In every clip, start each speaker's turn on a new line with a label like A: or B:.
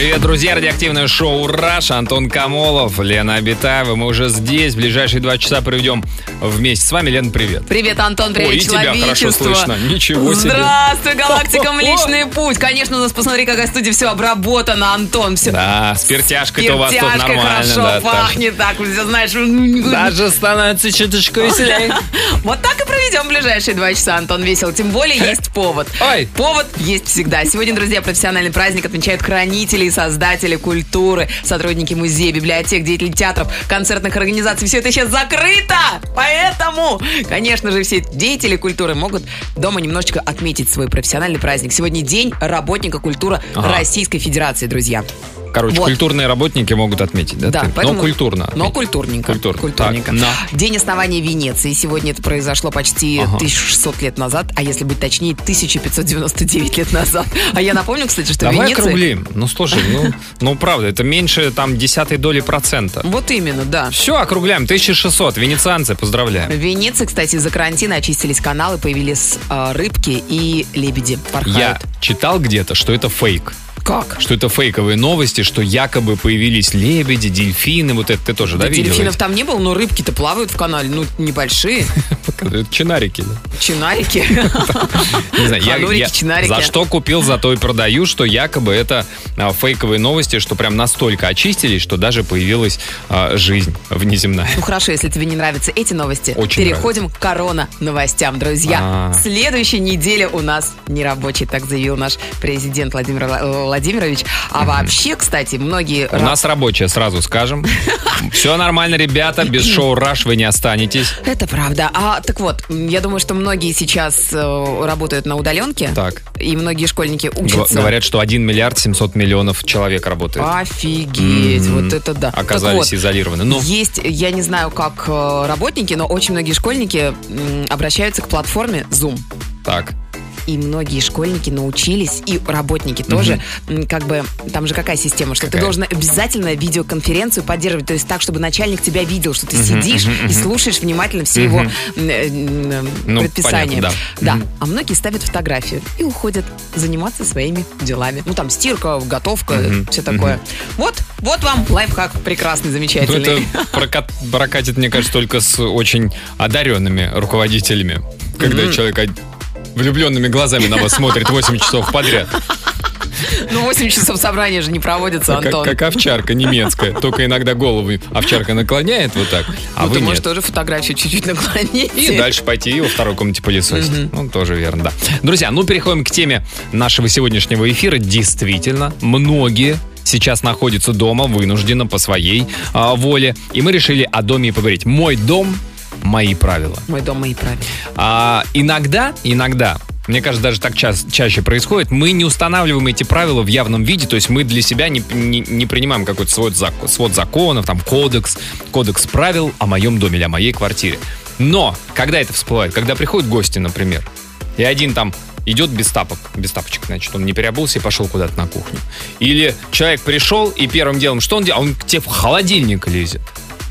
A: Привет, друзья! Радиоактивное шоу «Раш». Антон Камолов, Лена Абитаева. Мы уже здесь. Ближайшие два часа проведем вместе с вами. Лена, привет.
B: Привет, Антон, привет,
A: Ой, и тебя хорошо слышно. Ничего себе.
B: Здравствуй, галактика Млечный Путь. Конечно, у нас, посмотри, какая студия все обработано, Антон. Все
A: Да, с перетяжкой-то у вас тут нормально.
B: хорошо
A: да,
B: пахнет, так, все знаешь.
A: Даже становится чуточку веселее.
B: Вот так и проведем ближайшие два часа, Антон, весело. Тем более есть повод.
A: Ой.
B: Повод есть всегда. Сегодня, друзья, профессиональный праздник отмечают хранители создатели культуры, сотрудники музея, библиотек, деятели театров, концертных организаций. Все это сейчас закрыто! Поэтому, конечно же, все деятели культуры могут дома немножечко отметить свой профессиональный праздник. Сегодня день работника культуры
A: Ага.
B: Российской Федерации, друзья.
A: Короче,
B: Вот.
A: культурные работники могут отметить, да?
B: Да,
A: ты?
B: поэтому-
A: Но культурно.
B: Но культурненько.
A: Культурно.
B: Культурненько.
A: Так, на.
B: День основания Венеции. Сегодня это произошло почти
A: Ага.
B: 1600 лет назад, а если быть точнее, 1599 лет назад. А я напомню, кстати, что
A: Давай
B: Венеция...
A: округлим. Ну, слушай, ну, ну, правда, это меньше там десятой доли процента.
B: Вот именно, да.
A: Все, округляем. 1600. Венецианцы, поздравляем.
B: В Венеции, кстати, из-за карантина очистились каналы, появились э, рыбки и лебеди порхают.
A: Я читал где-то, что это фейк.
B: Как?
A: Что это фейковые новости, что якобы появились лебеди, дельфины. Вот это ты тоже, да,
B: Да,
A: видел?
B: дельфинов там не было, но рыбки-то плавают в канале, ну, небольшие,
A: Чинарики, да?
B: чинарики.
A: Не знаю, я, за что купил, за то и продаю, что якобы это а, фейковые новости, что прям настолько очистились, что даже появилась а, жизнь внеземная.
B: Ну хорошо, если тебе не нравятся эти новости, переходим к корона новостям, друзья.
A: А.
B: Следующая неделя у нас нерабочий, так заявил наш президент Владимир Вла- Владимирович. А вообще, кстати, многие...
A: У нас рабочая, сразу скажем. Все нормально, ребята, без шоу «Раш» вы не останетесь.
B: Это правда. А так вот, я думаю, что многие сейчас э, работают на удаленке.
A: Так.
B: И многие школьники учатся.
A: Говорят, что 1 миллиард 700 миллионов человек работает.
B: Офигеть, вот это да.
A: Оказались изолированы. Ну,
B: Есть, я не знаю, как э, работники, но очень многие школьники обращаются к платформе Zoom.
A: так.
B: И многие школьники научились, и работники тоже, как бы, там же какая система, что
A: Какая?
B: ты должен обязательно видеоконференцию поддерживать, то есть так, чтобы начальник тебя видел, что ты сидишь и слушаешь внимательно все его э,
A: Ну,
B: предписания.
A: понятно, да.
B: Да, а многие ставят фотографию и уходят заниматься своими делами. Ну, там стирка, готовка, все такое. Вот, вот вам лайфхак прекрасный,
A: Ну,
B: замечательный.
A: это прокат- прокатит, мне кажется, только с очень одаренными руководителями. Когда человек од- влюбленными глазами на вас смотрит 8 часов подряд.
B: Ну, 8 часов собрания же не проводится,
A: Как,
B: Антон.
A: как овчарка немецкая. Только иногда голову овчарка наклоняет вот так, а
B: ну,
A: вы
B: ты можешь
A: нет.
B: тоже фотографию чуть-чуть наклонить.
A: И дальше пойти во второй комнате пылесосить. Ну, тоже верно, да. Друзья, ну переходим к теме нашего сегодняшнего эфира. Действительно, многие сейчас находятся дома вынужденно по своей а, воле. И мы решили о доме поговорить. Мой дом, мои правила.
B: Мой дом, мои правила.
A: А, иногда, иногда, мне кажется, даже так час- чаще происходит, мы не устанавливаем эти правила в явном виде, то есть мы для себя не, не- не принимаем какой-то свод, зак- свод законов, там, кодекс, кодекс правил о моем доме или о моей квартире. Но, когда это всплывает, когда приходят гости, например, и один там идет без тапок, без тапочек, значит, он не переобулся и пошел куда-то на кухню. Или человек пришел, и первым делом, что он делает? Он к тебе в холодильник лезет.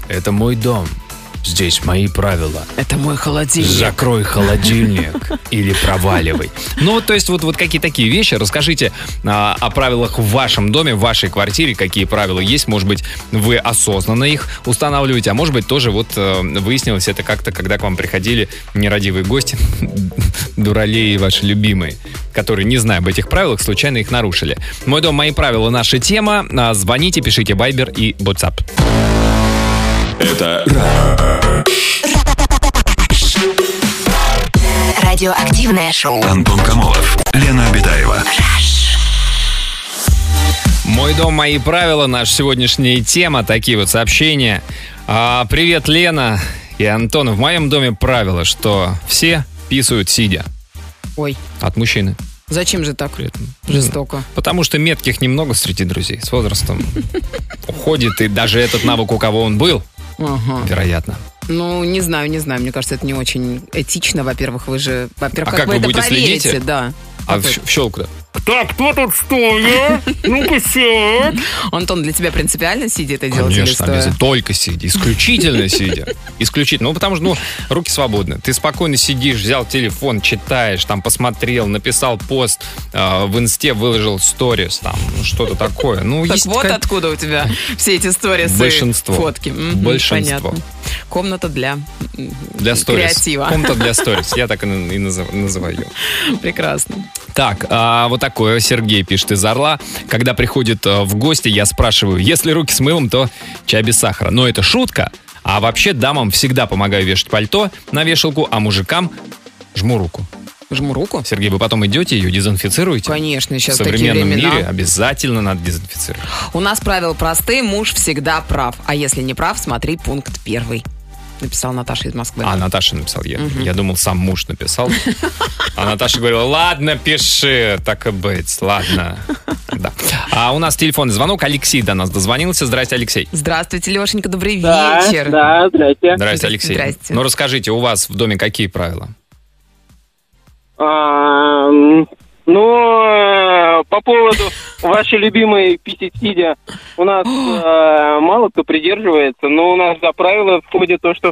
A: Это мой дом. Здесь мои правила.
B: Это мой холодильник.
A: Закрой холодильник или проваливай. Ну, вот, то есть, вот, вот какие такие вещи. Расскажите а, о правилах в вашем доме, в вашей квартире, какие правила есть. Может быть, вы осознанно их устанавливаете, а может быть, тоже вот э, выяснилось это как-то, когда к вам приходили нерадивые гости, дуралеи ваши любимые, которые, не зная об этих правилах, случайно их нарушили. Мой дом, мои правила, наша тема. А, Звоните, пишите Viber и WhatsApp.
C: Это
D: Радиоактивное шоу.
C: Антон Камолов, Лена Обитаева.
A: Мой дом, мои правила, наша сегодняшняя тема, такие вот сообщения. А, привет, Лена и Антон. В моем доме правило, что все писают сидя.
B: Ой,
A: От мужчины.
B: зачем же так
A: При этом.
B: жестоко?
A: Потому что метких немного среди друзей. С возрастом уходит, и даже этот навык, у кого он был,
B: Ага.
A: вероятно.
B: Ну, не знаю, не знаю. Мне кажется, это не очень этично. Во-первых, вы же... Во-первых,
A: А
B: как,
A: как
B: вы
A: вы
B: это
A: будете
B: проверите?
A: следите?
B: Да.
A: А в, в щелку-то? Так, кто тут стоя? Ну-ка, сядь.
B: Антон, для тебя принципиально сидя это делать или
A: Конечно,
B: стоя?
A: обязательно. Только сидя. Исключительно сидя. Исключительно. Ну, потому что, ну, руки свободны. Ты спокойно сидишь, взял телефон, читаешь, там, посмотрел, написал пост, э, в инсте выложил сторис, там, ну, что-то такое. Ну,
B: Так
A: есть
B: вот
A: ка-
B: откуда у тебя все эти сторисы,
A: Большинство.
B: фотки. Мгм,
A: Большинство.
B: Понятно. Комната для,
A: для сторис.
B: креатива.
A: Комната для сторис. Я так и и называю.
B: Прекрасно.
A: Так, а вот такое Сергей пишет из Орла. Когда приходит э, в гости, я спрашиваю, если руки с мылом, то чай без сахара. Но это шутка. А вообще дамам всегда помогаю вешать пальто на вешалку, а мужикам жму руку.
B: Жму руку.
A: Сергей, вы потом идете, ее дезинфицируете?
B: Конечно,
A: В
B: сейчас такие
A: современном
B: времена.
A: мире обязательно надо дезинфицировать.
B: У нас правила простые, муж всегда прав. А если не прав, смотри пункт первый. Написала Наташа из Москвы.
A: А, Наташа написал. Я, я думал, сам муж написал. А Наташа говорила, ладно, пиши, так и быть, ладно. Да. А у нас телефонный звонок. Алексей до нас дозвонился. Здрасте, Алексей.
B: Здравствуйте, Лешенька, добрый
E: Да,
B: вечер.
E: да, здрасте.
A: Здрасте, Алексей.
B: Здрасте.
A: Ну, расскажите, у вас в доме какие правила?
E: А, ну, э, по поводу вашей любимой писить-сидя, у нас э, мало кто придерживается, но у нас за правило входит то, что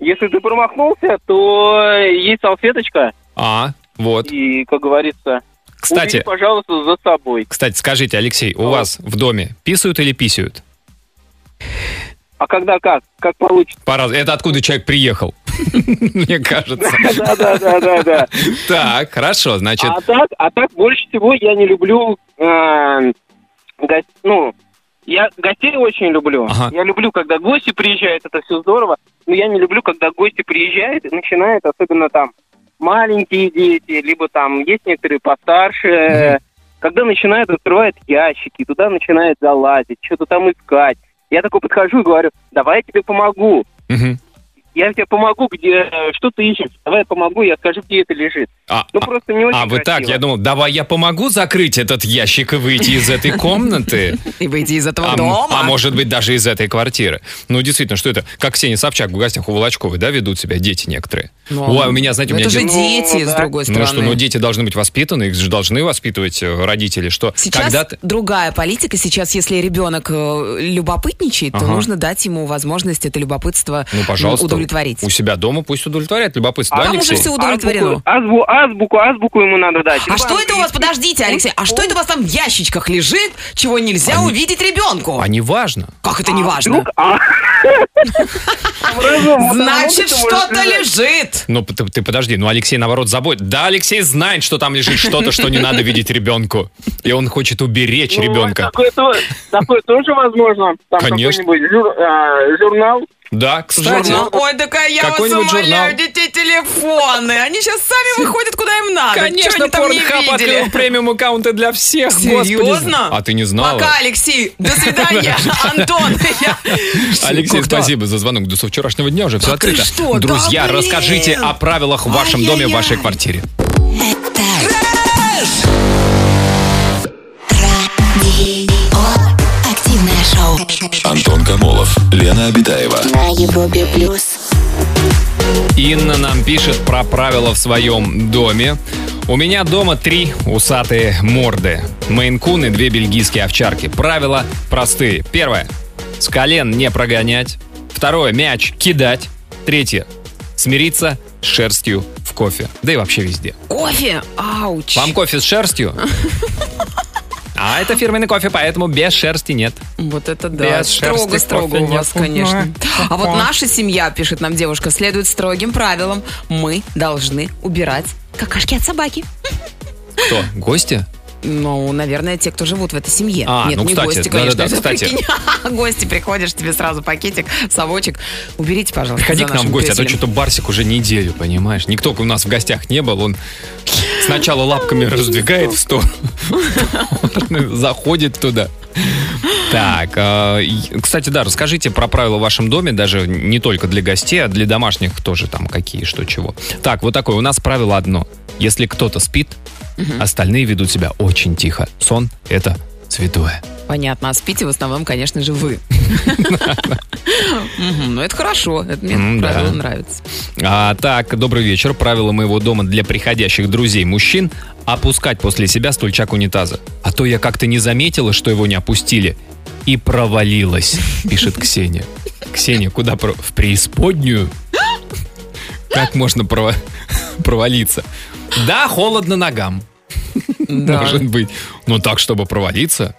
E: если ты промахнулся, то есть салфеточка,
A: А, вот.
E: и, как говорится,
A: Кстати,
E: убери, пожалуйста, за собой.
A: кстати, скажите, Алексей, у
E: О.
A: вас в доме писают или писают?
E: А когда как? Как получится?
A: По-раз- Это откуда человек приехал? Мне кажется.
E: Да, да, да, да, да.
A: Так, хорошо, значит,
E: А так, а так больше всего я не люблю, э, ну, я гостей очень люблю.
A: Ага.
E: Я люблю, когда гости приезжают, это все здорово. Но я не люблю, когда гости приезжают и начинают, особенно там маленькие дети, либо там есть некоторые постарше, э, когда начинают открывать ящики, туда начинают залазить, что-то там искать. Я такой подхожу и говорю, давай я тебе помогу.
A: мгм.
E: Я тебе помогу, где э, что ты ищешь. Давай я помогу, я скажу, где это лежит.
A: А,
E: Ну,
A: а-
E: просто не очень
A: а вы так,
E: красиво.
A: я думал, давай я помогу закрыть этот ящик и выйти из этой комнаты.
B: И выйти из этого
A: А,
B: дома.
A: а может быть, даже из этой квартиры. Ну, действительно, что это? Как Ксения Собчак в гостях у Волочковой, да, ведут себя дети некоторые?
B: Ну,
A: Ой, у меня, знаете, у
B: ну,
A: меня
B: это же дети,
E: Ну,
B: с другой
A: Ну
B: стороны.
A: что, ну дети должны быть воспитаны, их же должны воспитывать э, родители, что
B: Сейчас другая политика. Сейчас, если ребенок э, любопытничает, то нужно дать ему возможность это любопытство
A: Ну,
B: м,
A: пожалуйста,
B: удовлетворить.
A: у себя дома пусть удовлетворяет любопытство, да,
B: там уже все удовлетворено.
E: Азбуку, азбу- азбуку, азбуку ему надо дать.
B: А что это у вас, подождите, Алексей, а что это у вас там в ящичках лежит, чего нельзя
A: Они-
B: увидеть ребенку?
A: А не важно.
B: Как это не важно?
E: Вдруг- а? Разум,
B: Значит, что-то лежит.
A: Ну, ты, ты подожди, ну Алексей, наоборот, забудет. Да, Алексей знает, что там лежит что-то, что не надо видеть ребенку. И он хочет уберечь
E: Ну,
A: ребенка.
E: Такое, то- такое тоже возможно. Там
A: Конечно.
E: какой-нибудь жур- а, журнал.
A: Да, кстати.
B: Журнал. Ой, такая я вас умоляю,
A: журнал.
B: детей телефоны. Они сейчас сами выходят, куда им надо.
A: Конечно,
B: видели?
A: открыл премиум аккаунты для всех.
B: Серьезно?
A: А ты не знала?
B: Пока, Алексей. До свидания, Антон.
A: Алексей, спасибо за звонок. До вчерашнего дня уже все открыто. Друзья, расскажите о правилах в вашем доме, в вашей квартире.
D: Это
C: Антон Камолов, Лена Обитаева.
D: На Европе плюс.
A: Инна нам пишет про правила в своем доме. У меня дома три усатые морды. Мейн-кун и две бельгийские овчарки. Правила простые. Первое. С колен не прогонять. Второе. Мяч кидать. Третье. Смириться с шерстью в кофе. Да и вообще везде.
B: Кофе? Ауч.
A: Вам кофе с шерстью? А это фирменный кофе, поэтому без шерсти нет.
B: Вот это да.
A: Без шерсти
B: Строго-строго
A: кофе
B: у вас,
A: нет.
B: конечно. А вот наша семья, пишет нам девушка, следует строгим правилам. Мы должны убирать какашки от собаки.
A: Кто? Гости?
B: Ну, наверное, те, кто живут в этой семье.
A: А,
B: Нет,
A: ну,
B: не
A: кстати,
B: гости, конечно.
A: да-да-да,
B: Это
A: кстати.
B: прикинь, гости приходишь, тебе сразу пакетик, совочек. Уберите, пожалуйста,
A: Приходи
B: за
A: к нам в гости, а то что-то Барсик уже неделю, понимаешь? Никто у нас в гостях не был, он сначала лапками раздвигает в сторону, заходит туда. Так, а, кстати, да, расскажите про правила в вашем доме, даже не только для гостей, а для домашних тоже там какие, что, чего. Так, вот такое, у нас правило одно. Если кто-то спит, остальные ведут себя очень тихо. Сон — это святое.
B: Понятно, а спите в основном, конечно же, вы. Ну, это хорошо, это мне правило нравится.
A: А, так, добрый вечер. Правила моего дома для приходящих друзей мужчин. опускать после себя стульчак унитаза. А то я как-то не заметила, что его не опустили. И провалилась, пишет Ксения. Ксения, куда? В преисподнюю? Как можно провалиться? Да, холодно ногам. Может быть. Но так, чтобы провалиться?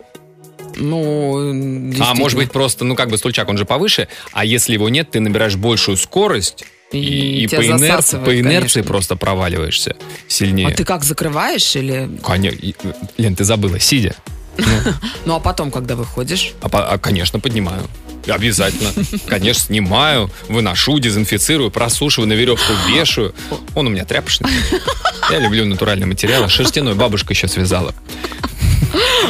B: Ну,
A: А может быть просто, ну как бы стульчак, он же повыше, а если его нет, ты набираешь большую скорость и,
B: И
A: по, инерции, по инерции просто проваливаешься сильнее.
B: А ты как, закрываешь или...
A: Конечно. Лен, ты забыла, сидя.
B: Ну, а потом, когда выходишь?
A: А, а, конечно, поднимаю. Обязательно. Конечно, снимаю, выношу, дезинфицирую, просушиваю, на веревку вешаю. Он у меня тряпочный. Я люблю натуральные материалы. Шерстяной бабушка еще связала.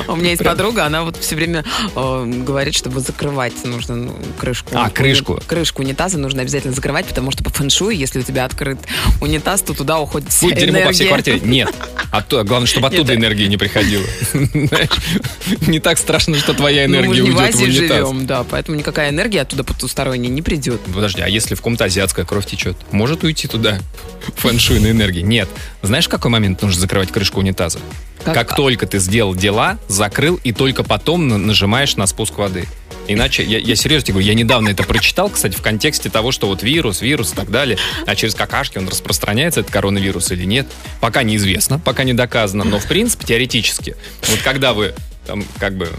B: У меня есть подруга, она вот все время э, говорит, чтобы закрывать нужно ну, крышку.
A: А, крышку.
B: Крышку унитаза нужно обязательно закрывать, потому что по фэншуй, если у тебя открыт унитаз, то туда уходит вся
A: Будет дерьмо по всей квартире. Нет. Оттуда- главное, чтобы оттуда
B: Нет,
A: энергия не приходила. Не так страшно, что твоя
B: Ну, мы
A: энергия
B: не в
A: уйдет в
B: Азии
A: унитаз.
B: живем, да, поэтому никакая энергия оттуда потусторонняя не придет.
A: Подожди, а если в ком-то азиатская кровь течет? Может уйти туда фэншуйной энергии? Нет. Знаешь, в какой момент нужно закрывать крышку унитаза?
B: Как-
A: Как, только ты сделал дела, закрыл, и только потом на- нажимаешь на спуск воды. Иначе, я, я серьезно тебе говорю, я недавно это прочитал, кстати, в контексте того, что вот вирус, вирус и так далее, а через какашки он распространяется, этот коронавирус или нет, пока неизвестно, пока не доказано, но в принципе, теоретически, вот когда вы там как бы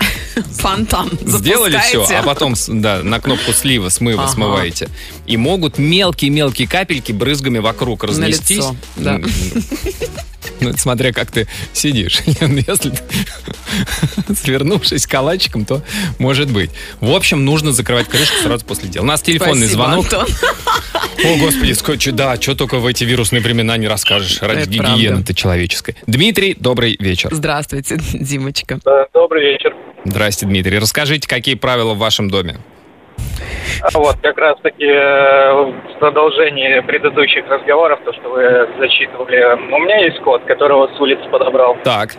B: Фонтан
A: сделали все,
B: запускаете.
A: а потом да, на кнопку слива, смыва
B: Ага.
A: смываете. И могут мелкие-мелкие капельки брызгами вокруг разнестись.
B: лицо, да.
A: Ну, это смотря как ты сидишь. Лен, Если ты свернувшись калачиком, то может быть. В общем, нужно закрывать крышку сразу после дела. У нас телефонный
B: Спасибо,
A: звонок.
B: Антон.
A: О, господи, сколько, да, что только в эти вирусные времена не расскажешь. Ради
B: Это
A: гигиены
B: правда.
A: ты человеческой. Дмитрий, добрый вечер.
B: Здравствуйте, Димочка.
F: Добрый вечер.
A: Здрасте, Дмитрий. Расскажите, какие правила в вашем доме?
F: А Вот, как раз-таки э, в продолжении предыдущих разговоров, то, что вы зачитывали, у меня есть кот, которого с улицы подобрал.
A: Так,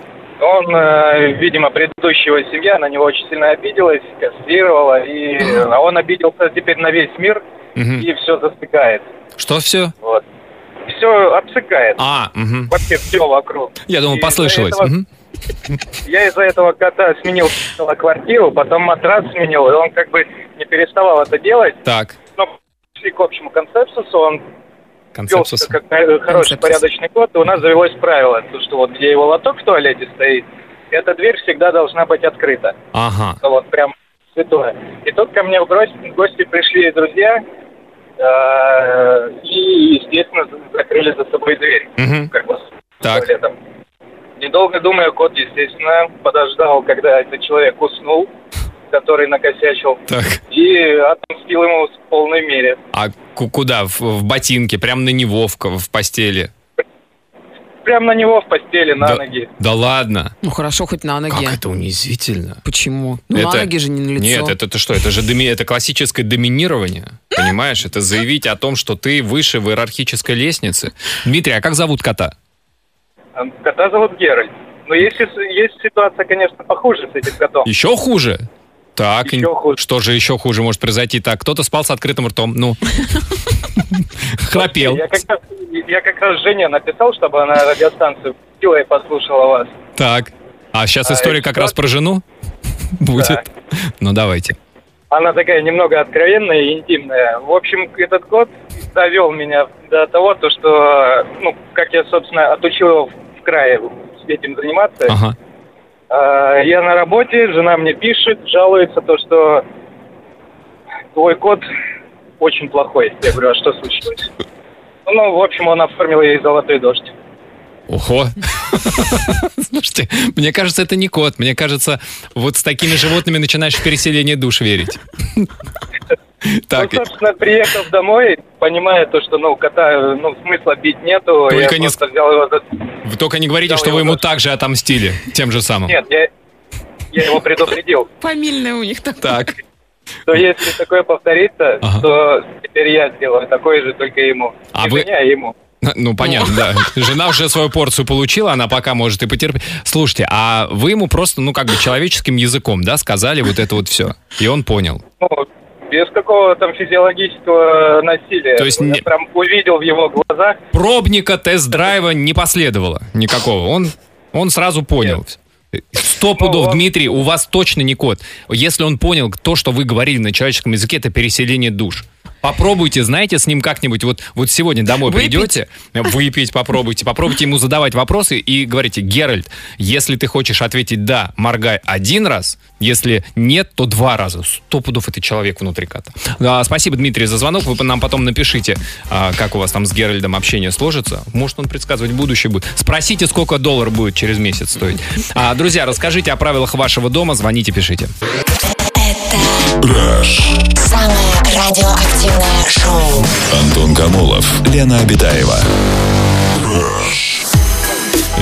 F: Он, э, видимо, предыдущего семья на него очень сильно обиделась, кастрировала, и э, он обиделся теперь на весь мир,
A: Мгм.
F: и все засыкает.
A: что все?
F: Вот. Все обсыкает.
A: А, мгм.
F: Вообще все вокруг.
A: Я думал,
F: И
A: послышалось.
F: этого-
A: Мгм.
F: Я из-за этого кота сменил квартиру, потом матрас сменил, и он как бы не переставал это делать.
A: Так,
F: Но пришли к общему консенсусу, он себя как хороший,
B: Консенсус.
F: порядочный кот, и у нас завелось правило, то, что вот где его лоток в туалете стоит, эта дверь всегда должна быть открыта.
A: Ага.
F: Вот прям святое. И тут ко мне в гости, пришли друзья, э, и, естественно, закрыли за собой дверь.
A: Мгм.
F: Как бы с
A: Так.
F: туалетом. Недолго думая, кот, естественно, подождал, когда этот человек уснул, который накосячил,
A: Так.
F: и отомстил ему в полной мере.
A: А ку- куда? В, в ботинке? Прям на него в, в постели?
F: Прям на него в постели, на
A: да,
F: ноги.
A: Да ладно.
B: Ну хорошо, хоть на ноге.
A: Как это унизительно.
B: Почему? Ну
A: Это-
B: на ноги же не на лицо.
A: Нет, это, это что? Это же доми- это классическое доминирование. Понимаешь? Это заявить о том, что ты выше в иерархической лестнице. Дмитрий, а как зовут кота?
F: Кота зовут Геральт. Но есть, есть ситуация, конечно, похуже с этим котом.
A: Еще хуже? Так,
F: Еще хуже.
A: что же еще хуже может произойти? Так, кто-то спал с открытым ртом, ну. Храпел.
F: Я как, раз, я как раз Жене написал, чтобы она радиостанцию включила и послушала вас.
A: Так. А сейчас
F: А,
A: история как раз про жену будет. Ну, давайте.
F: Она такая немного откровенная и интимная. В общем, этот кот довел меня до того, то, что, ну, как я, собственно, отучил его в крае этим заниматься.
A: Ага.
F: А, Я на работе, жена мне пишет, жалуется то, что твой кот очень плохой. Я говорю, а что случилось? Ну, в общем, он оформил ей золотой дождь.
A: Ого. Слушайте, мне кажется, это не кот. Мне кажется, вот с такими животными начинаешь в переселение душ верить. Так,
F: ну, собственно, приехав домой, понимая то, что, ну, кота, ну, смысла бить нету,
A: Только
F: я
A: не
F: просто взял его за...
A: вы только не говорите,
F: Взял
A: что вы ему
F: за-
A: так же отомстили, тем же самым.
F: Нет, я, я его предупредил,
B: Фамильное у них так.
A: Так,
F: что если такое повторится,
A: Ага.
F: то теперь я сделаю такое же, только ему.
A: А
F: не
A: вы-
F: жене, а ему.
A: ну понятно, да. Жена уже свою порцию получила, она пока может и потерпеть. Слушайте, а вы ему просто, ну как бы человеческим языком, да, сказали вот это вот все, и он понял.
F: Ну, без какого там физиологического насилия.
A: То есть
F: я
A: не-
F: прям увидел в его глазах,
A: Пробника тест-драйва не последовало никакого. Он Он сразу понял. Сто пудов,
F: Ну,
A: Дмитрий, у вас точно не кот. Если он понял то, что вы говорили на человеческом языке, это переселение душ. Попробуйте, знаете, с ним как-нибудь, вот, вот сегодня домой
B: Выпить?
A: придете, выпить попробуйте, попробуйте ему задавать вопросы и говорите, Геральт, если ты хочешь ответить «да», моргай один раз, если нет, то два раза. Сто пудов это человек внутри кота. А, спасибо, Дмитрий, за звонок. Вы нам потом напишите, а, как у вас там с Геральдом общение сложится. Может, он предсказывать будущее будет. Спросите, сколько доллар будет через месяц стоить. А, друзья, расскажите о правилах вашего дома, звоните, пишите.
D: Самое радиоактивное шоу.
C: Антон Камолов, Лена Обитаева.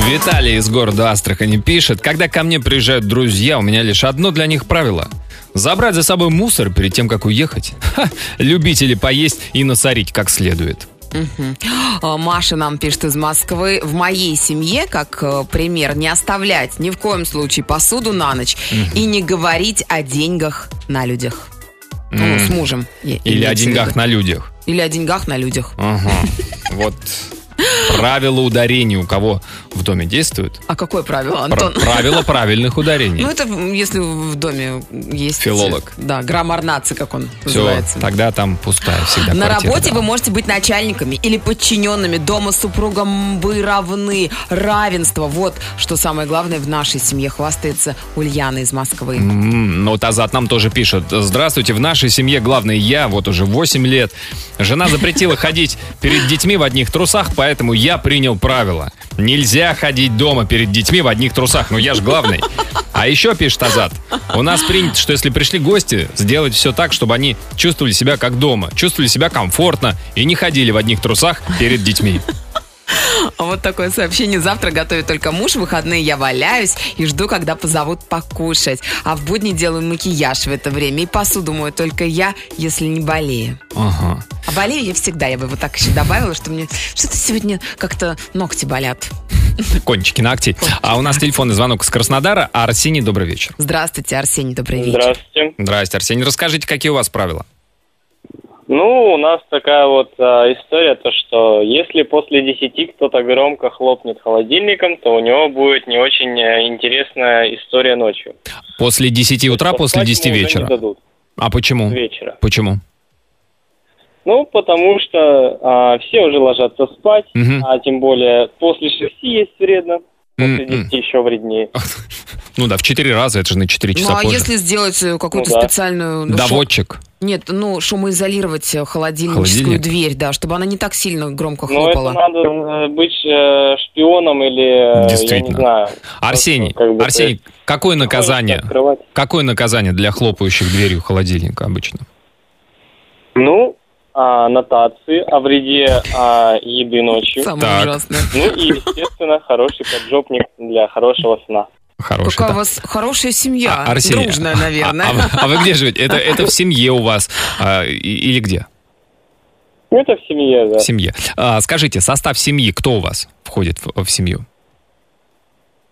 A: Виталий из города Астрахани пишет, когда ко мне приезжают друзья, у меня лишь одно для них правило. Забрать за собой мусор перед тем, как уехать. Ха, любители поесть и насорить как следует.
B: А, Маша нам пишет из Москвы. В моей семье, как э, пример, не оставлять ни в коем случае посуду на ночь и не говорить о деньгах на людях. Ну, с мужем.
A: Или о деньгах на людях.
B: Или о деньгах на людях.
A: Ага. Вот правило ударений у кого в доме действует?
B: А какое правило,
A: Пр-
B: Антон?
A: Правило правильных ударений.
B: Ну, это если в доме есть...
A: Филолог.
B: Да, граммар нации, как он
A: Все,
B: называется.
A: тогда там пустая всегда
B: На
A: квартира,
B: работе
A: да.
B: вы можете быть начальниками или подчиненными. Дома с супругом вы равны. Равенство. Вот что самое главное в нашей семье. Хвастается Ульяна из Москвы.
A: М, Ну, вот Азат нам тоже пишет. Здравствуйте, в нашей семье главный я, вот уже 8 лет. Жена запретила ходить перед детьми в одних трусах, поэтому я принял правило. Нельзя ходить дома перед детьми в одних трусах, ну я ж главный. А еще, пишет Азат, у нас принято, что если пришли гости, сделать все так, чтобы они чувствовали себя как дома, чувствовали себя комфортно и не ходили в одних трусах перед детьми.
B: А Вот такое сообщение. Завтра готовит только муж. В выходные я валяюсь и жду, когда позовут покушать. А в будни делаю макияж в это время. И посуду мою только я, если не болею.
A: Ага.
B: А болею я всегда. Я бы вот так еще добавила, что мне что-то сегодня как-то ногти болят.
A: Кончики ногтей. А у нас телефонный звонок с Краснодара. Арсений, добрый вечер.
B: Здравствуйте, Арсений, добрый вечер.
F: Здравствуйте.
A: Здрасте, Арсений. Расскажите, какие у вас правила?
F: Ну, у нас такая вот а, история, то что если после 10 кто-то громко хлопнет холодильником, то у него будет не очень э, интересная история ночью.
A: После 10 утра, после
F: Поспать
A: 10
F: ему уже
A: вечера. А почему?
F: вечера.
A: Почему?
F: Ну, потому что а, все уже ложатся спать,
A: Мгм.
F: а тем более после 6 есть вредно, после
A: М-м.
F: 10 еще вреднее.
A: Ну да, в 4 раза, это же на 4 часа
B: Ну, а
A: позже.
B: если сделать э, какую-то
F: Ну да.
B: специальную... ну, шо-
A: Доводчик.
B: Нет, ну, шумоизолировать э, холодильническую
A: Холодильник?
B: дверь, да, чтобы она не так сильно громко
F: Но это
B: хлопала.
F: надо э, быть э, шпионом или, э, я не
A: Действительно.
F: знаю.
A: Арсений,
F: как бы,
A: Арсений, какое наказание?
F: Открывать.
A: Какое наказание для хлопающих дверью холодильника обычно?
F: Ну, а, нотации о вреде а, еды ночью.
B: Самое
A: Так.
B: ужасное.
F: Ну и, естественно, хороший поджопник для хорошего сна.
A: Хороший.
B: Какая
A: да.
B: у вас хорошая семья.
A: А, Арсений,
B: Дружная,
A: а-
B: наверное.
A: А, вы- а вы где живете? Это, это в семье у вас а, и- или где?
F: Ну, это в семье, да.
A: В семье. А, скажите, состав семьи, кто у вас входит в, в семью?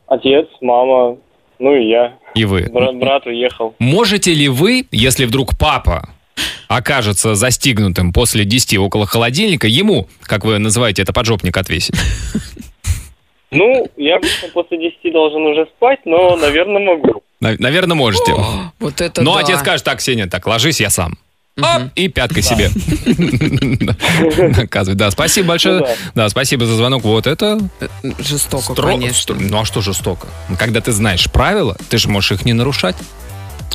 F: Отец, мама, ну и я.
A: И вы.
F: Бра- брат уехал.
A: Можете ли вы, если вдруг папа окажется застигнутым после 10 около холодильника, ему, как вы называете это, поджопник отвесить?
F: Ну, я обычно после 10 должен уже спать, но, наверное, могу.
A: Наверное, можете.
B: Вот это
A: Но
B: да.
A: отец скажет, так, Сеня, так, ложись, я сам. Оп, и пяткой себе. Наказывает. Да, спасибо большое.
F: Ну да.
A: Да, спасибо за звонок. Вот это
B: Жестоко,
A: стро-
B: конечно.
A: Ну а что жестоко? Когда ты знаешь правила, ты же можешь их не нарушать.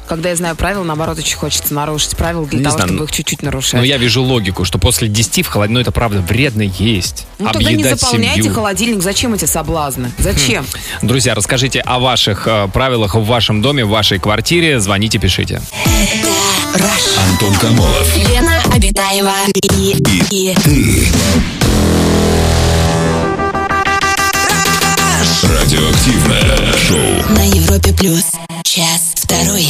B: Когда я знаю правила, наоборот, очень хочется нарушить правила для
A: Не
B: того,
A: знаю,
B: чтобы
A: ну,
B: их чуть-чуть нарушать.
A: Но я вижу логику, что после 10 в холодильник, ну это правда вредно есть.
B: Ну тогда не заполняйте
A: семью.
B: холодильник. Зачем эти соблазны? Зачем?
A: Друзья, расскажите о ваших э, правилах в вашем доме, в вашей квартире. Звоните, пишите.
C: Антон Камолов.
D: Лена Обитаева и, и
C: Радиоактивное шоу.
D: на Европе плюс. Час второй.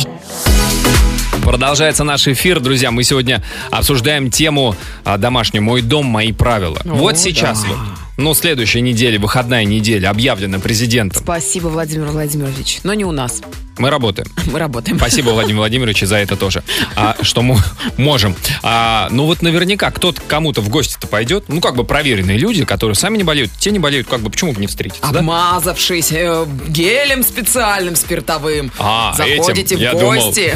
A: Продолжается наш эфир, друзья. Мы сегодня обсуждаем тему а, домашнюю «Мой дом, мои правила». вот сейчас вот, ну, следующая неделя, выходная неделя, объявлена президентом.
B: Спасибо, Владимир Владимирович. Но не у нас.
A: Мы работаем.
B: Мы работаем.
A: Спасибо, Владимир Владимирович, за это тоже. А, что мы можем. А, ну вот наверняка кто-то кому-то в гости-то пойдет. Ну, как бы проверенные люди, которые сами не болеют, те не болеют, как бы почему бы не встретиться, да?
B: Обмазавшись э, гелем специальным спиртовым.
A: А,
B: Заходите
A: этим,
B: в гости.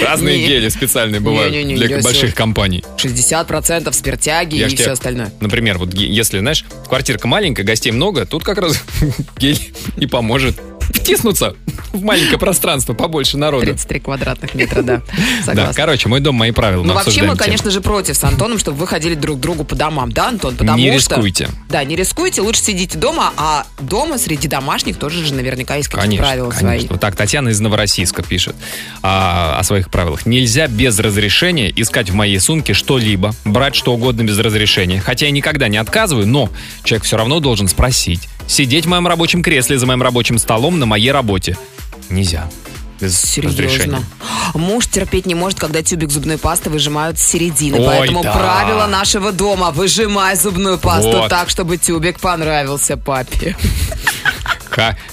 A: Разные гели специальные бывают для больших компаний.
B: 60% спиртяги и все остальное.
A: Например, вот если, знаешь, квартирка маленькая, гостей много, тут как раз гель и поможет втиснуться в маленькое пространство, побольше народу.
B: 33 квадратных метра, да.
A: Да,
B: Согласна.
A: короче, мой дом, мои правила.
B: Ну, вообще, мы, конечно же, против с Антоном, чтобы вы ходили друг к другу по домам, да, Антон? Потому
A: Не
B: что...
A: рискуйте.
B: Да, не рискуйте, лучше сидите дома, а дома среди домашних тоже же наверняка есть какие-то правила
A: конечно.
B: свои.
A: Вот так, Татьяна из Новороссийска пишет а, о своих правилах. Нельзя без разрешения искать в моей сумке что-либо, брать что угодно без разрешения. Хотя я никогда не отказываю, но человек все равно должен спросить. Сидеть в моем рабочем кресле за моим рабочим столом на моей работе. Нельзя. Без разрешения.
B: Серьезно. Муж терпеть не может, когда тюбик зубной пасты выжимают с середины.
A: Ой,
B: Поэтому
A: да.
B: правило нашего дома выжимай зубную пасту
A: Вот.
B: так, чтобы тюбик понравился папе.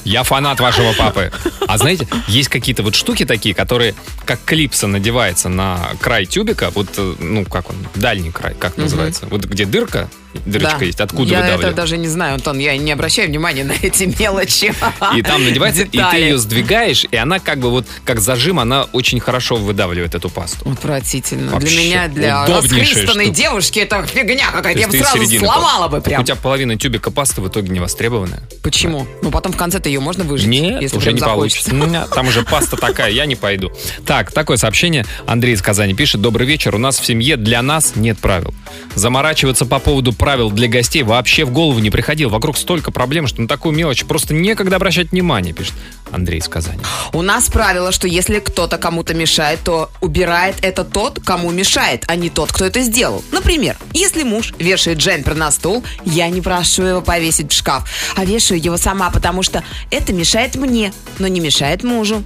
A: Я фанат вашего папы. А знаете, есть какие-то вот штуки такие, которые как клипса надевается на край тюбика, вот, э, ну, как он, дальний край, как называется? Вот где дырка, дырочка
B: Да.
A: есть, откуда
B: Я
A: выдавливают.
B: это даже не знаю, Антон, я не обращаю внимания на эти мелочи.
A: И там надевается, и ты
B: Детали.
A: ее сдвигаешь, и она как бы вот, как зажим, она очень хорошо выдавливает эту пасту.
B: Отвратительно.
A: Вообще,
B: Для меня, для расхристанной девушки, это фигня
A: То
B: какая-то. Я бы сразу сломала бы прям.
A: У тебя половина тюбика пасты в итоге не востребованная.
B: Почему? Ну, потом в конце-то ее можно выжать,
A: Нет,
B: если
A: уже не
B: захочется.
A: получится. Ну, Там уже паста такая, я не пойду. Так, такое сообщение. Андрей из Казани пишет. Добрый вечер. У нас в семье для нас нет правил. Заморачиваться по поводу правил для гостей вообще в голову не приходил. Вокруг столько проблем, что на такую мелочь просто некогда обращать внимание, пишет Андрей из Казани.
B: У нас правило, что если кто-то кому-то мешает, то убирает это тот, кому мешает, а не тот, кто это сделал. Например, если муж вешает джемпер на стул, я не прошу его повесить в шкаф, а вешаю его сама, потому что это мешает мне, но не мешает мужу.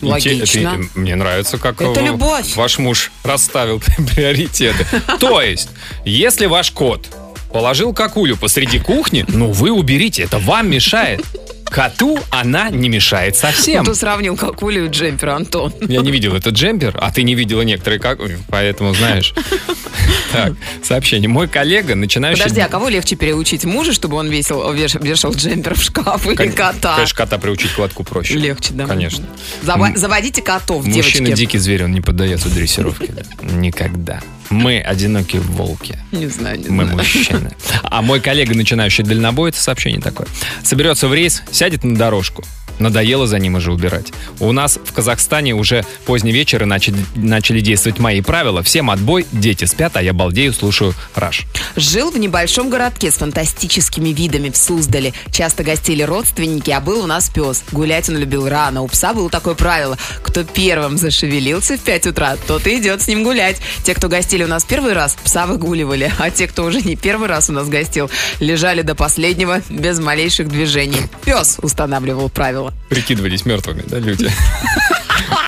B: Логично.
A: Это- мне нравится, как
B: Это
A: э,
B: любовь.
A: ваш муж расставил приоритеты. То есть, если ваш кот положил какулю посреди кухни, ну вы уберите, это вам мешает. Коту она не мешает совсем.
B: Кто сравнил какулю и джемпер, Антон?
A: Я не видел этот джемпер, а ты не видела некоторые как, поэтому знаешь. Так, сообщение. Мой коллега, начинающий...
B: Подожди, а кого легче переучить? Мужа, чтобы он весил, веш- вешал джемпер в шкаф или
A: Кон-
B: кота?
A: Конечно, кота приучить к лотку проще.
B: Легче, да?
A: Конечно.
B: Зава- заводите котов,
A: Мужчина
B: девочки.
A: дикий зверь, он не поддается дрессировке. да. Никогда. Мы одинокие волки.
B: Не знаю, не
A: Мы
B: знаю.
A: мужчины. А мой коллега, начинающий дальнобоец, сообщение такое. Соберется в рейс, сядет на дорожку. Надоело за ним уже убирать. У нас в Казахстане уже поздний вечер и начали, начали действовать мои правила. Всем отбой, дети спят, а я балдею, слушаю раш.
B: Жил в небольшом городке с фантастическими видами в Суздале. Часто гостили родственники, а был у нас пес. Гулять он любил рано. У пса было такое правило. Кто первым зашевелился в 5 утра, тот и идет с ним гулять. Те, кто гостили у нас первый раз, пса выгуливали. А те, кто уже не первый раз у нас гостил, лежали до последнего без малейших движений. Пес устанавливал правила.
A: Прикидывались мертвыми, да, люди?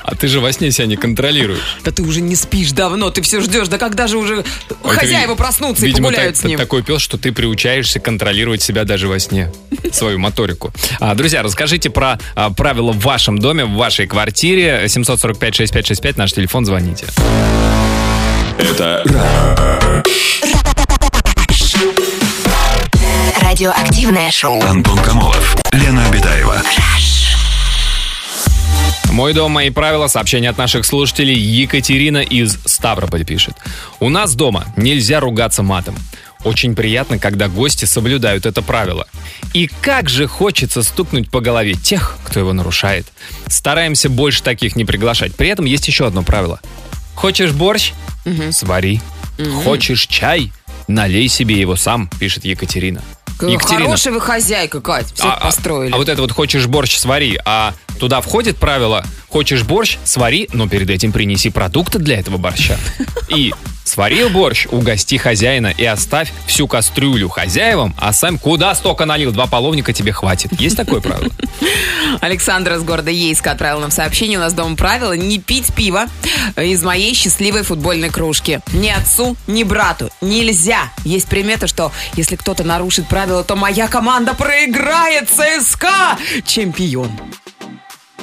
A: А ты же во сне себя не контролируешь.
B: Да ты уже не спишь давно, ты все ждешь. Да когда же уже
A: Это,
B: хозяева
A: ви-
B: проснутся и
A: видимо,
B: погуляют
A: так-
B: с ним?
A: такой пес, что ты приучаешься контролировать себя даже во сне, свою моторику. А, друзья, расскажите про а, правила в вашем доме, в вашей квартире. 745-6565, наш телефон, звоните.
C: Это
D: Радиоактивное шоу.
C: Антон Камолов, Лена Обитаева.
A: Мой дом, мои правила. Сообщение от наших слушателей. Екатерина из Ставрополя пишет. У нас дома нельзя ругаться матом. Очень приятно, когда гости соблюдают это правило. И как же хочется стукнуть по голове тех, кто его нарушает. Стараемся больше таких не приглашать. При этом есть еще одно правило. Хочешь борщ? Свари. Хочешь чай? Налей себе его сам, пишет Екатерина.
B: Какая Хорошая вы хозяйка, Кать. Все
A: А- а-
B: построили.
A: А, вот это вот хочешь борщ свари, а туда входит правило Хочешь борщ? Свари, но перед этим принеси продукты для этого борща. И сварил борщ, угости хозяина и оставь всю кастрюлю хозяевам, а сам куда столько налил, два половника тебе хватит. Есть такое правило?
B: Александр из города Ейска отправил нам сообщение. У нас дома правило не пить пиво из моей счастливой футбольной кружки. Ни отцу, ни брату. Нельзя. Есть примета, что если кто-то нарушит правила, то моя команда проиграет ЦСКА. Чемпион.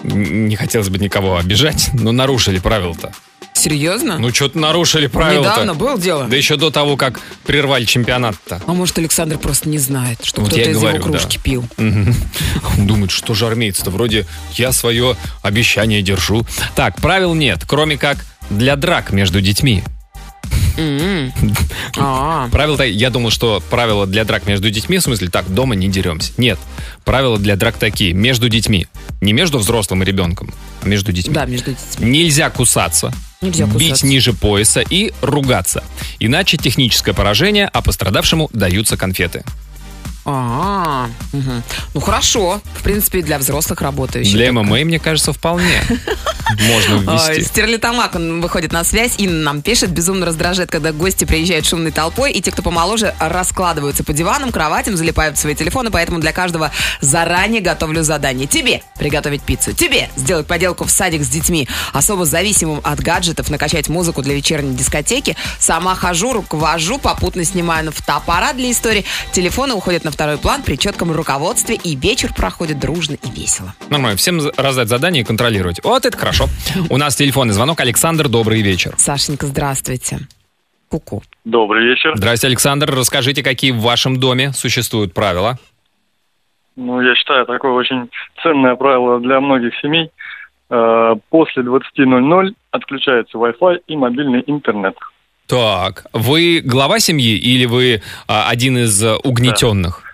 A: Не хотелось бы никого обижать, но нарушили правила-то.
B: Серьезно?
A: Ну, что-то нарушили правила-то.
B: Недавно было дело.
A: Да еще до того, как прервали чемпионат-то.
B: А может, Александр просто не знает, что
A: Вот
B: кто-то из
A: говорю,
B: его кружки
A: да.
B: пил.
A: Он думает, что же армейцы-то, вроде я свое обещание держу. Так, правил нет, кроме как для драк между детьми.
B: М. А,
A: Правила, я думал, что правила для драк между детьми, в смысле, так, дома не деремся. Нет, правила для драк такие, между детьми. Не между взрослым и ребенком, а между детьми.
B: да, между детьми.
A: Нельзя кусаться,
B: Нельзя
A: бить
B: кусаться.
A: ниже пояса и ругаться. Иначе техническое поражение, а пострадавшему даются конфеты.
B: А, мгм. ну хорошо. В принципе, для взрослых работающих.
A: Для
B: только.
A: ММА, мне кажется, вполне можно ввести.
B: Стерлитамак, он выходит на связь, Инна нам пишет, безумно раздражает, когда гости приезжают шумной толпой, и те, кто помоложе, раскладываются по диванам, кроватям, залипают в свои телефоны, поэтому для каждого заранее готовлю задание. Тебе приготовить пиццу, тебе сделать поделку в садик с детьми, особо зависимым от гаджетов, накачать музыку для вечерней дискотеки, сама хожу, руковожу, попутно снимаю на фотоаппарат для истории, телефоны уходят на второй план при четком руководстве, и вечер проходит дружно и весело.
A: Нормально, всем раздать задание и контролировать. Вот это хорошо. У нас телефонный звонок. Александр, добрый вечер.
B: Сашенька, здравствуйте. Ку-ку.
G: Добрый вечер.
A: Здрасте, Александр. Расскажите, какие в вашем доме существуют правила?
G: Ну, я считаю, такое очень ценное правило для многих семей. Э, После 20.00 отключается Wi-Fi и мобильный интернет.
A: Так, вы глава семьи или вы а, один из а, угнетенных?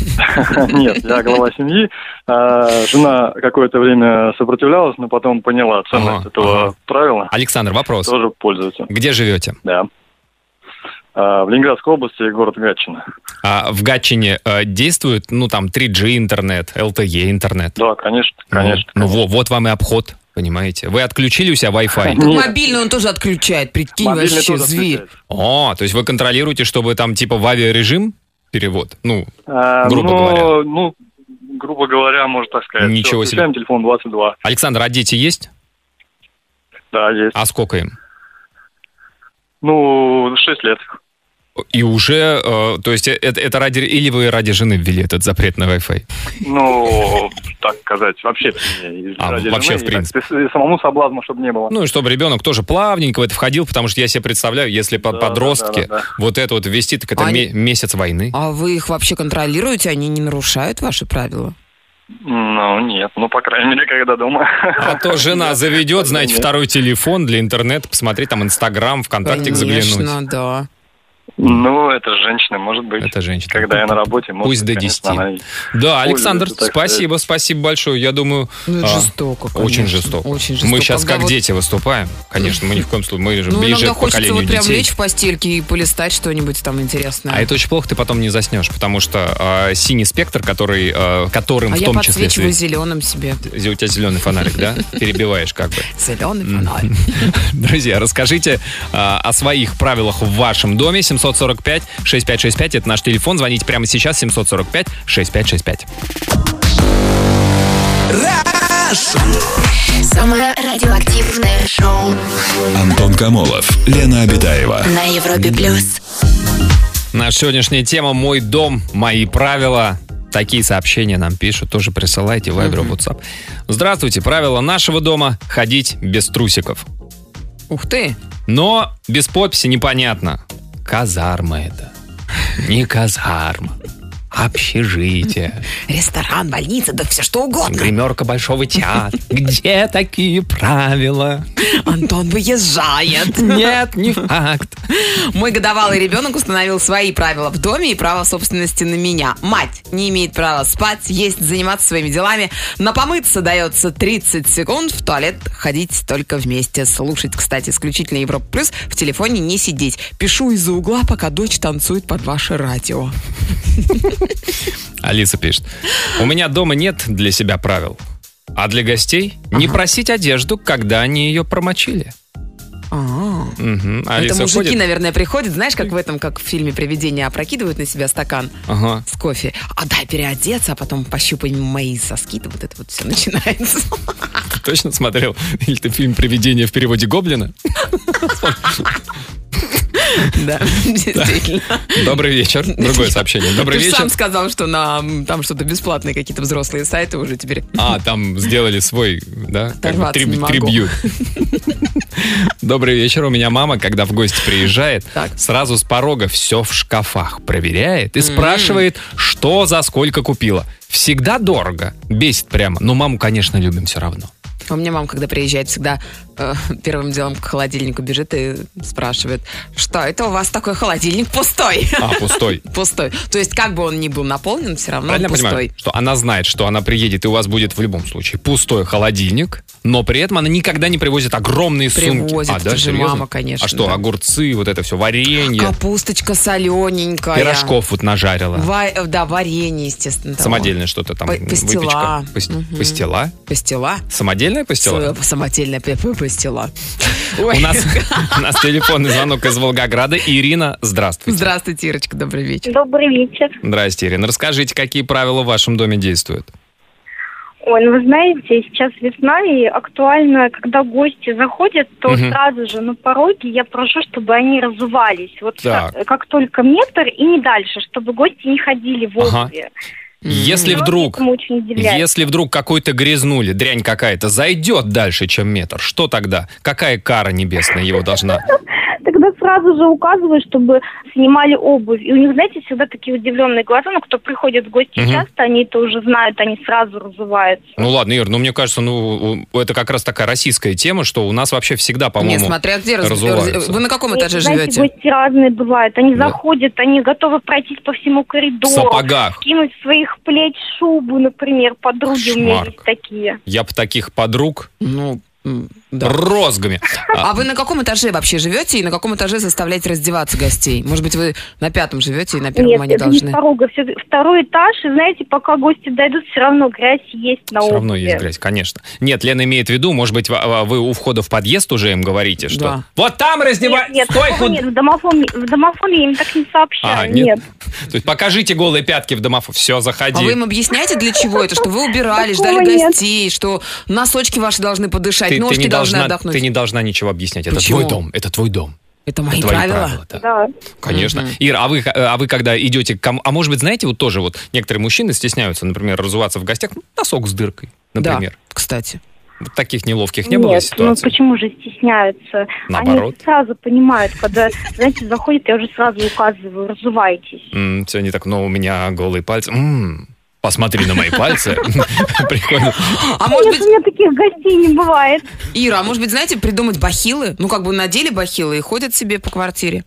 G: Нет, я глава семьи. А, Жена какое-то время сопротивлялась, но потом поняла ценность этого правила.
A: Александр, вопрос.
G: Тоже пользуется.
A: Где живете?
G: Да. А, В Ленинградской области город Гатчина.
A: А в Гатчине э, действует, ну, там, 3G интернет, LTE интернет?
G: Да, конечно, конечно.
A: Ну, во- вот вам и обход, понимаете? Вы отключили у себя Wi-Fi?
G: Нет.
B: Мобильный он тоже отключает, прикинь,
G: Мобильный
B: вообще зверь.
A: О, то есть вы контролируете, чтобы там, типа, в авиарежим перевод? Ну,
G: А,
A: Грубо
G: но,
A: говоря.
G: Ну, грубо говоря, можно так сказать.
A: Ничего
G: Всё,
A: себе.
G: телефон 22.
A: Александр, а дети есть?
G: Да, есть.
A: А сколько им?
G: Ну, 6 лет.
A: И уже, э, то есть это, это ради, или вы ради жены ввели этот запрет на Wi-Fi?
G: Ну, так сказать, вообще не
A: А,
G: ради
A: вообще,
G: жены,
A: в
G: и
A: принципе.
G: так, и самому соблазну, чтобы не было.
A: Ну и чтобы ребенок тоже плавненько в это входил, потому что я себе представляю, если
G: Да,
A: подростки
G: да, да, да.
A: вот это вот ввести, так это
B: Они-
A: ме- месяц войны.
B: А вы их вообще контролируете? Они не нарушают ваши правила?
G: Ну, нет, ну, по крайней мере, когда дома.
A: А то жена заведет, знаете, второй телефон для интернета, посмотреть там Инстаграм, ВКонтакте заглянуть.
B: Конечно, да.
G: Ну, это же женщина, может быть.
A: Это женщина.
G: Когда я на работе, может
A: Пусть
G: быть,
A: до
G: конечно,
A: 10.
G: она и-
A: Да, Александр,
G: Пользуется, так
A: спасибо, спасибо большое. Я думаю,
B: Ну, это
A: а,
B: жестоко, конечно.
A: очень жестоко.
B: Очень жестоко.
A: Мы сейчас
B: Когда
A: как
B: вот-
A: дети выступаем. Конечно, мы ни в коем случае, мы же
B: Ну,
A: ближе к
B: хочется
A: поколению
B: вот прям
A: детей.
B: лечь в постельке и полистать что-нибудь там интересное.
A: А это очень плохо, ты потом не заснешь, потому что э, синий спектр, который, э, которым
B: А
A: в
B: я
A: том числе...
B: подсвечиваю
A: свет-
B: зеленым себе.
A: У тебя зеленый фонарик, да? Перебиваешь как бы.
B: Зеленый фонарь.
A: Друзья, расскажите а, о своих правилах в вашем доме. 745-6565, это наш телефон. Звоните прямо сейчас, 745-6565.
D: Самое радиоактивное шоу
C: Антон Камолов, Лена Обитаева.
D: на Европе плюс.
A: Наша сегодняшняя тема «Мой дом, мои правила». Такие сообщения нам пишут, тоже присылайте в Viber, WhatsApp. Здравствуйте, правила нашего дома – ходить без трусиков.
B: Ух ты.
A: Но без подписи непонятно. Казарма это. Не казарма. Общежитие.
B: Ресторан, больница, да все что угодно.
A: Гримерка Большого театра. Где такие правила?
B: Антон выезжает.
A: Нет, не факт.
B: Мой годовалый ребенок установил свои правила в доме и право собственности на меня. Мать не имеет права спать, есть, заниматься своими делами. На помыться дается 30 секунд, в туалет ходить только вместе. Слушать, кстати, исключительно Европа Плюс, в телефоне не сидеть. Пишу из-за угла, пока дочь танцует под ваше радио.
A: Алиса пишет. У меня дома нет для себя правил. А для гостей не просить одежду, когда они ее промочили.
B: А,
A: Мгм.
B: Это мужики,
A: ходит.
B: наверное, приходят, знаешь, как в этом, как в фильме «Привидение» опрокидывают на себя стакан
A: Ага.
B: с кофе. А дай переодеться, а потом пощупай мои соски, вот это вот все начинается.
A: Ты точно смотрел? Или ты фильм «Привидение» в переводе Гоблина?
B: Да, действительно.
A: Добрый вечер. Другое сообщение. Добрый
B: Ты
A: вечер.
B: сам сказал, что на там что-то бесплатные какие-то взрослые сайты уже теперь.
A: А, там сделали свой, да? Трибьют. Добрый вечер. У меня мама, когда в гости приезжает, сразу с порога все в шкафах проверяет и спрашивает, что за сколько купила. Всегда дорого. Бесит прямо. Но маму, конечно, любим все равно.
B: У меня мама, когда приезжает, всегда э, первым делом к холодильнику бежит и спрашивает, что это у вас такой холодильник пустой?
A: А, пустой.
B: Пустой. То есть, как бы он ни был наполнен, все равно
A: Правильно я понимаю,
B: пустой.
A: что она знает, что она приедет, и у вас будет в любом случае пустой холодильник, но при этом она никогда не привозит огромные сумки.
B: Привозит,
A: а, да,
B: же мама, конечно,
A: А что,
B: да.
A: огурцы, вот это все, варенье,
B: Капусточка солененькая.
A: пирожков вот нажарила.
B: Ва- э, да, варенье, естественно. того.
A: Самодельное что-то там,
B: Па-
A: выпечка.
B: пастила.
A: Пас-
B: Мгм.
A: Пастила?
B: Пастила.
A: Самодельная пастила?
B: Самодельная п- пастила.
A: У нас, у нас телефонный звонок из Волгограда. Ирина, здравствуйте.
B: Здравствуйте, Ирочка, добрый вечер.
H: Добрый вечер.
A: Здрасте, Ирина. Расскажите, какие правила в вашем доме действуют?
H: Ой, ну вы знаете, сейчас весна и актуально, когда гости заходят, то
A: Мгм.
H: сразу же на пороге я прошу, чтобы они разувались. Вот
A: Так.
H: как, как только метр и не дальше, чтобы гости не ходили в
A: Ага. Если вдруг, если вдруг какой-то грязнули, дрянь какая-то, зайдет дальше, чем метр, что тогда? Какая кара небесная его должна?
H: Тогда сразу же указываю, чтобы снимали обувь. И у них, знаете, всегда такие удивленные глаза, но кто приходит в гости
A: Мгм.
H: часто, они это уже знают, они сразу разуваются.
A: Ну ладно, Ир, ну мне кажется, ну это как раз такая российская тема, что у нас вообще всегда,
B: Не,
A: по-моему,
B: смотря где раз-
A: разуваются.
B: Вы на каком
H: Нет,
B: этаже
H: знаете,
B: живете?
H: гости разные бывают. Они
A: Да.
H: заходят, они готовы пройтись по всему
A: в
H: коридору.
A: сапогах.
H: Скинуть с своих плеч шубу, например, подруги у меня
A: Кошмар.
H: есть такие.
A: Я бы таких подруг
B: Ну, да.
A: розгами.
B: А вы на каком этаже вообще живете и на каком этаже заставляете раздеваться гостей? Может быть, вы на пятом живете и на первом
H: Нет,
B: они
H: это
B: должны?
H: не порога, все, второй этаж, и знаете, пока гости дойдут, все равно грязь есть на
A: Все
H: обуви.
A: равно есть грязь, конечно. Нет, Лена имеет в виду, может быть, вы у входа в подъезд уже им говорите, что
B: Да.
A: вот там раздевай,
H: Нет, нет,
A: стой, худ-
H: нет, в домофоне, в домофоне я им так не сообщаю,
A: А, нет?
H: нет.
A: То есть покажите голые пятки в домофон. Все, заходи.
B: А вы им объясняете, для чего это? Что вы убирали, ждали
H: нет.
B: гостей, что носочки ваши должны подышать, ножки должны
A: должна,
B: отдохнуть.
A: ты не должна ничего объяснять. Это
B: Почему?
A: твой дом. Это твой дом.
B: Это мои
A: Это твои
B: правила.
A: правила, да.
H: Да.
A: Конечно.
B: Мгм.
A: Ира, а вы, а вы когда идете к кому... А может быть, знаете, вот тоже вот некоторые мужчины стесняются, например, разуваться в гостях, ну, носок с дыркой, например.
B: Да, кстати.
A: Вот таких неловких не было
H: Нет, ну
A: ситуаций?
H: почему же стесняются?
A: Наоборот.
H: Они сразу понимают, когда, знаете, заходят, я уже сразу указываю, разувайтесь.
A: все не так, но у меня голые пальцы. Посмотри на мои пальцы. Приходят.
B: А может быть,
H: у меня таких гостей не бывает.
B: Ира, а может быть, знаете, придумать бахилы? Ну, как бы надели бахилы и ходят себе по квартире.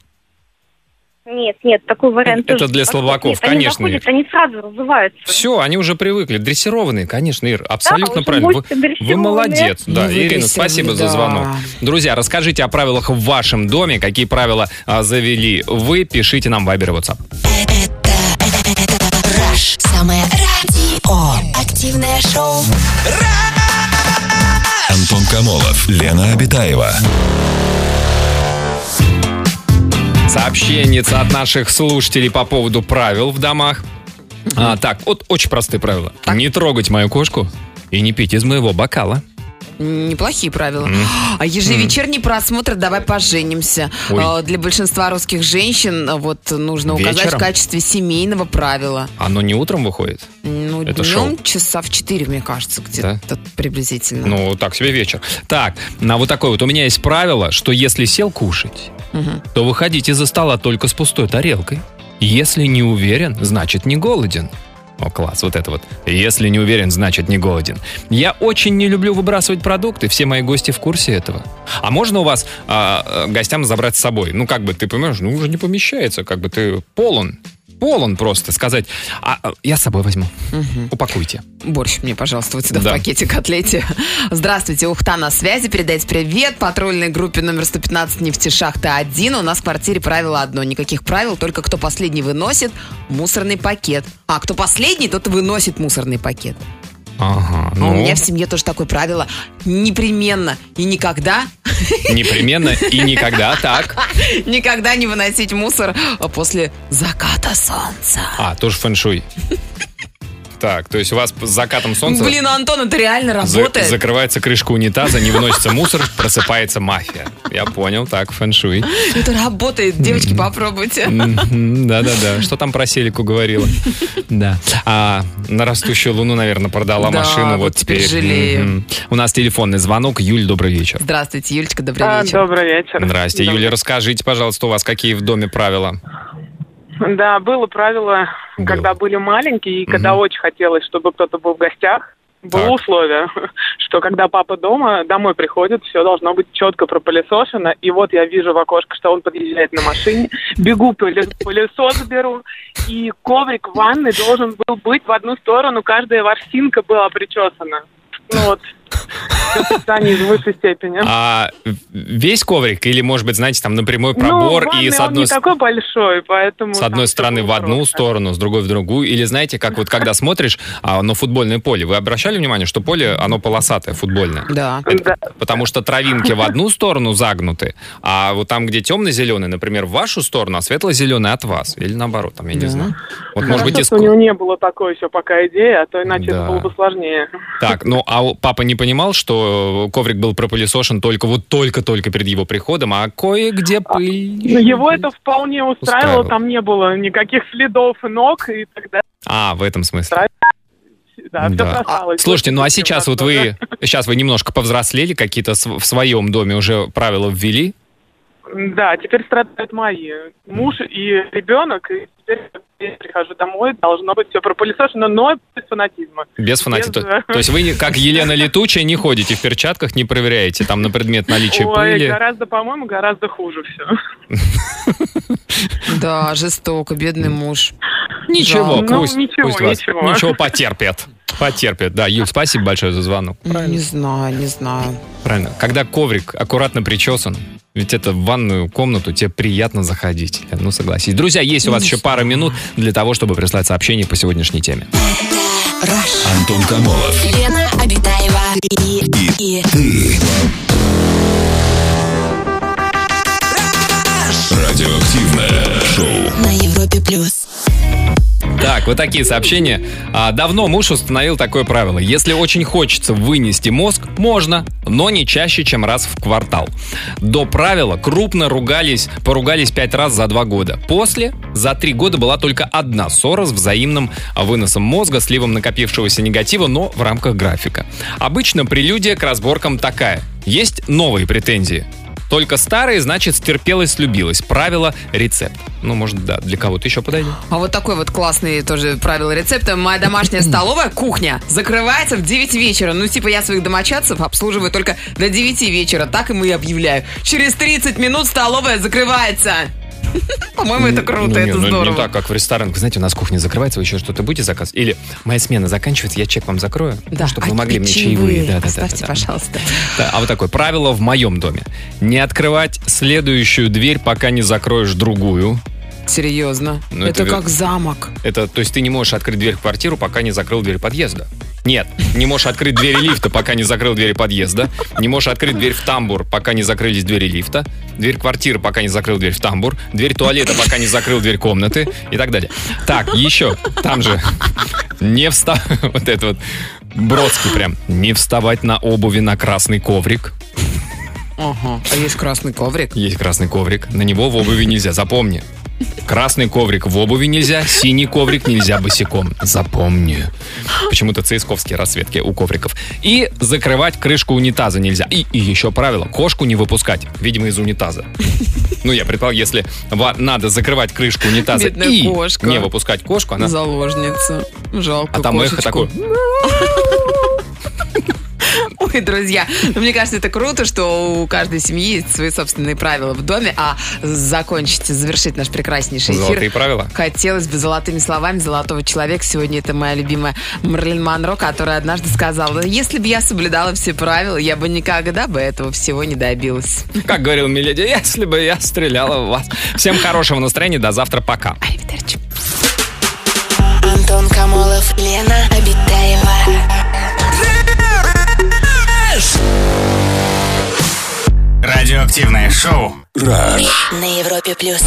H: Нет, нет, такой вариант
A: Это
H: тоже
A: для слабаков,
H: Нет, они
A: конечно,
H: заходят,
A: Ир.
H: они сразу разуваются.
A: Все, они уже привыкли. Дрессированные, конечно, Ир. Абсолютно
H: уже
A: правильно. Вы, вы молодец. Да,
B: вы
A: Ирина, спасибо за
B: да.
A: звонок. Друзья, расскажите о правилах в вашем доме. Какие правила а, завели вы? Пишите нам в Viber и WhatsApp.
D: Rush. Самое радио. Активное шоу.
C: Антон Камолов, Лена Обитаева.
A: Сообщенница от наших слушателей по поводу правил в домах. А, так, вот очень простые правила. Не трогать мою кошку и не пить из моего бокала.
B: Неплохие правила. А ежевечерний просмотр «Давай поженимся».
A: Ой.
B: А, Для большинства русских женщин а, вот нужно указать
A: Вечером?
B: в качестве семейного правила.
A: Оно не утром выходит?
B: Ну,
A: Это
B: днем
A: шоу.
B: часа в 4, мне кажется, где-то приблизительно.
A: Ну, так себе вечер. Так, на вот такой вот. У меня есть правило, что если сел кушать, то выходите из-за стола только с пустой тарелкой. Если не уверен, значит не голоден. О, класс, вот это вот. Если не уверен, значит не голоден. Я очень не люблю выбрасывать продукты, все мои гости в курсе этого. А можно у вас а, а, гостям забрать с собой? Ну, как бы, ты понимаешь, ну, уже не помещается, как бы ты полон. Полон просто сказать, а, а, я с собой возьму. Упакуйте.
B: Борщ мне, пожалуйста, вот сюда
A: Да.
B: в пакете котлете. Здравствуйте, Ухта на связи. Передайте привет патрульной группе номер 115 нефтешахта 1. У нас в квартире правило одно. Никаких правил, только кто последний выносит мусорный пакет. А кто последний, тот выносит мусорный пакет.
A: Ага,
B: А
A: ну,
B: у меня в семье тоже такое правило. Непременно и никогда,
A: непременно и никогда так.
B: никогда не выносить мусор после заката солнца.
A: А, тоже фэншуй. Так, то есть у вас с закатом солнца
B: Блин, Антон, это реально
A: за-
B: работает.
A: закрывается крышка унитаза, не выносится мусор, просыпается мафия. Я понял, так, фэншуй.
B: Это работает. Девочки, попробуйте.
A: Да-да-да. Что там про селику говорила? Да. А на растущую луну, наверное, продала
B: Да,
A: машину.
B: вот теперь жалею.
A: У нас телефонный звонок. Юль, добрый вечер.
B: Здравствуйте, Юлечка, добрый
F: А,
B: вечер.
F: добрый вечер.
A: Здрасте, Юля, расскажите, пожалуйста, у вас какие в доме правила?
F: Да, было правило,
A: Было.
F: когда были маленькие, и когда очень хотелось, чтобы кто-то был в гостях, было
A: Так.
F: условие, что когда папа дома, домой приходит, все должно быть четко пропылесошено. И вот я вижу в окошко, что он подъезжает на машине, бегу пыле- пылесос беру, и коврик в ванной должен был быть в одну сторону, каждая ворсинка была причесана. Ну вот, воспитание в высшей степени.
A: А весь коврик или, может быть, знаете, там напрямую пробор
F: ну, в
A: и с
F: он
A: одной
F: не такой большой, поэтому...
A: С одной стороны в одну
F: просто.
A: сторону, с другой в другую. Или знаете, как вот когда смотришь а, на футбольное поле, вы обращали внимание, что поле, оно полосатое, футбольное?
B: Да.
F: Да.
A: Потому что травинки в одну сторону загнуты, а вот там, где темно-зеленый, например, в вашу сторону, а светло-зеленый от вас. Или наоборот, там, я не знаю. Вот, может быть,
F: Хорошо,
A: из...
F: что у него не было такой еще пока идеи, а то иначе
A: Да.
F: это было бы сложнее.
A: Так, ну, а у- папа не понимал, что коврик был пропылесошен только вот только-только перед его приходом, а кое-где пыль...
F: Но его это вполне устраивало,
A: Устраивало.
F: там не было никаких следов ног, и тогда
A: А, в этом смысле.
F: да,
A: Да.
F: бросалось.
A: Слушайте, ну а сейчас вот вы, сейчас вы немножко повзрослели, какие-то в своем доме уже правила ввели?
F: Да, теперь страдают мои муж и ребенок, и теперь, я прихожу домой, должно быть все пропылесошено, но без фанатизма.
A: Без фанатики.
F: Без,
A: То,
F: э,
A: то есть вы, не- как Елена Летучая, не ходите в перчатках, не проверяете там на предмет наличия
F: Ой,
A: пыли?
F: гораздо, по-моему, гораздо хуже все.
B: Да, жестоко, бедный муж.
A: Ничего,
F: Ну,
A: пусть,
F: ничего,
A: пусть вас-
F: ничего.
A: ничего потерпят. Потерпят, да. Юль, спасибо большое за звонок.
B: Ну, Не знаю, не знаю.
A: Правильно. Когда коврик аккуратно причесан, ведь это в ванную комнату тебе приятно заходить. Ну, согласись. Друзья, есть у вас еще пара минут для того, чтобы прислать сообщение по сегодняшней теме.
C: Антон Камолов.
D: Лена Обитаева и, и,
C: Ты. Радиоактивное шоу.
D: на Европе плюс.
A: Так, вот такие сообщения. А, давно муж установил такое правило. Если очень хочется вынести мозг, можно, но не чаще, чем раз в квартал. До правила крупно ругались, поругались пять раз за два года. После, за три года была только одна ссора с взаимным выносом мозга, сливом накопившегося негатива, но в рамках графика. Обычно прелюдия к разборкам такая. Есть новые претензии. Только старые, значит, стерпелось, слюбилось. Правило, рецепт. Ну, может, да, для кого-то еще подойдет.
B: А вот такой вот классный тоже правило рецепта. Моя домашняя столовая, кухня, закрывается в 9 вечера. Ну, типа, я своих домочадцев обслуживаю только до 9 вечера. Так им и объявляю. Через 30 минут столовая закрывается. По-моему, это круто, это
A: ну,
B: здорово.
A: Не так, как в ресторанах. Вы знаете, у нас кухня закрывается, вы еще что-то будете заказывать? Или моя смена заканчивается, я чек вам закрою, чтобы вы могли мне
B: чаевые.
A: Да, да,
B: Оставьте, пожалуйста.
A: А вот такое правило в моем доме. Не открывать следующую дверь, пока не закроешь другую.
B: Серьезно.
A: Ну,
B: это,
A: это
B: как замок.
A: Это, то есть ты не можешь открыть дверь в квартиру, пока не закрыл дверь подъезда. Нет, не можешь открыть двери лифта, пока не закрыл двери подъезда. Не можешь открыть дверь в тамбур, пока не закрылись двери лифта. Дверь квартиры, пока не закрыл дверь в тамбур. Дверь туалета, пока не закрыл дверь комнаты. И так далее. Так, еще, там же, не встав... Вот это вот, Бродский прям. Не вставать на обуви на красный коврик.
B: Ага. А есть красный коврик.
A: Есть красный коврик. На него в обуви нельзя. Запомни. Красный коврик в обуви нельзя, синий коврик нельзя босиком. Запомни. Почему-то цейсковские расцветки у ковриков. И закрывать крышку унитаза нельзя. И, и еще правило. Кошку не выпускать. Видимо, из унитаза. Ну, я предполагаю, если надо закрывать крышку унитаза
B: Бедная
A: и
B: кошка.
A: не выпускать кошку, она...
B: Заложница. Жалко
A: А там эхо
B: кошечку.
A: такое.
B: Ой, друзья, ну, мне кажется, это круто, что у каждой семьи есть свои собственные правила в доме, а закончить, завершить наш прекраснейший эфир.
A: Золотые правила.
B: Хотелось бы золотыми словами золотого человека. Сегодня это моя любимая Марлин Монро, которая однажды сказала, если бы я соблюдала все правила, я бы никогда бы этого всего не добилась.
A: Как говорил Миледи, если бы я стреляла в вас. Всем хорошего настроения, до завтра, пока.
D: Антон Камолов, Лена Обитаева.
I: Радиоактивное шоу
C: «Раш»
D: на Европе+. плюс.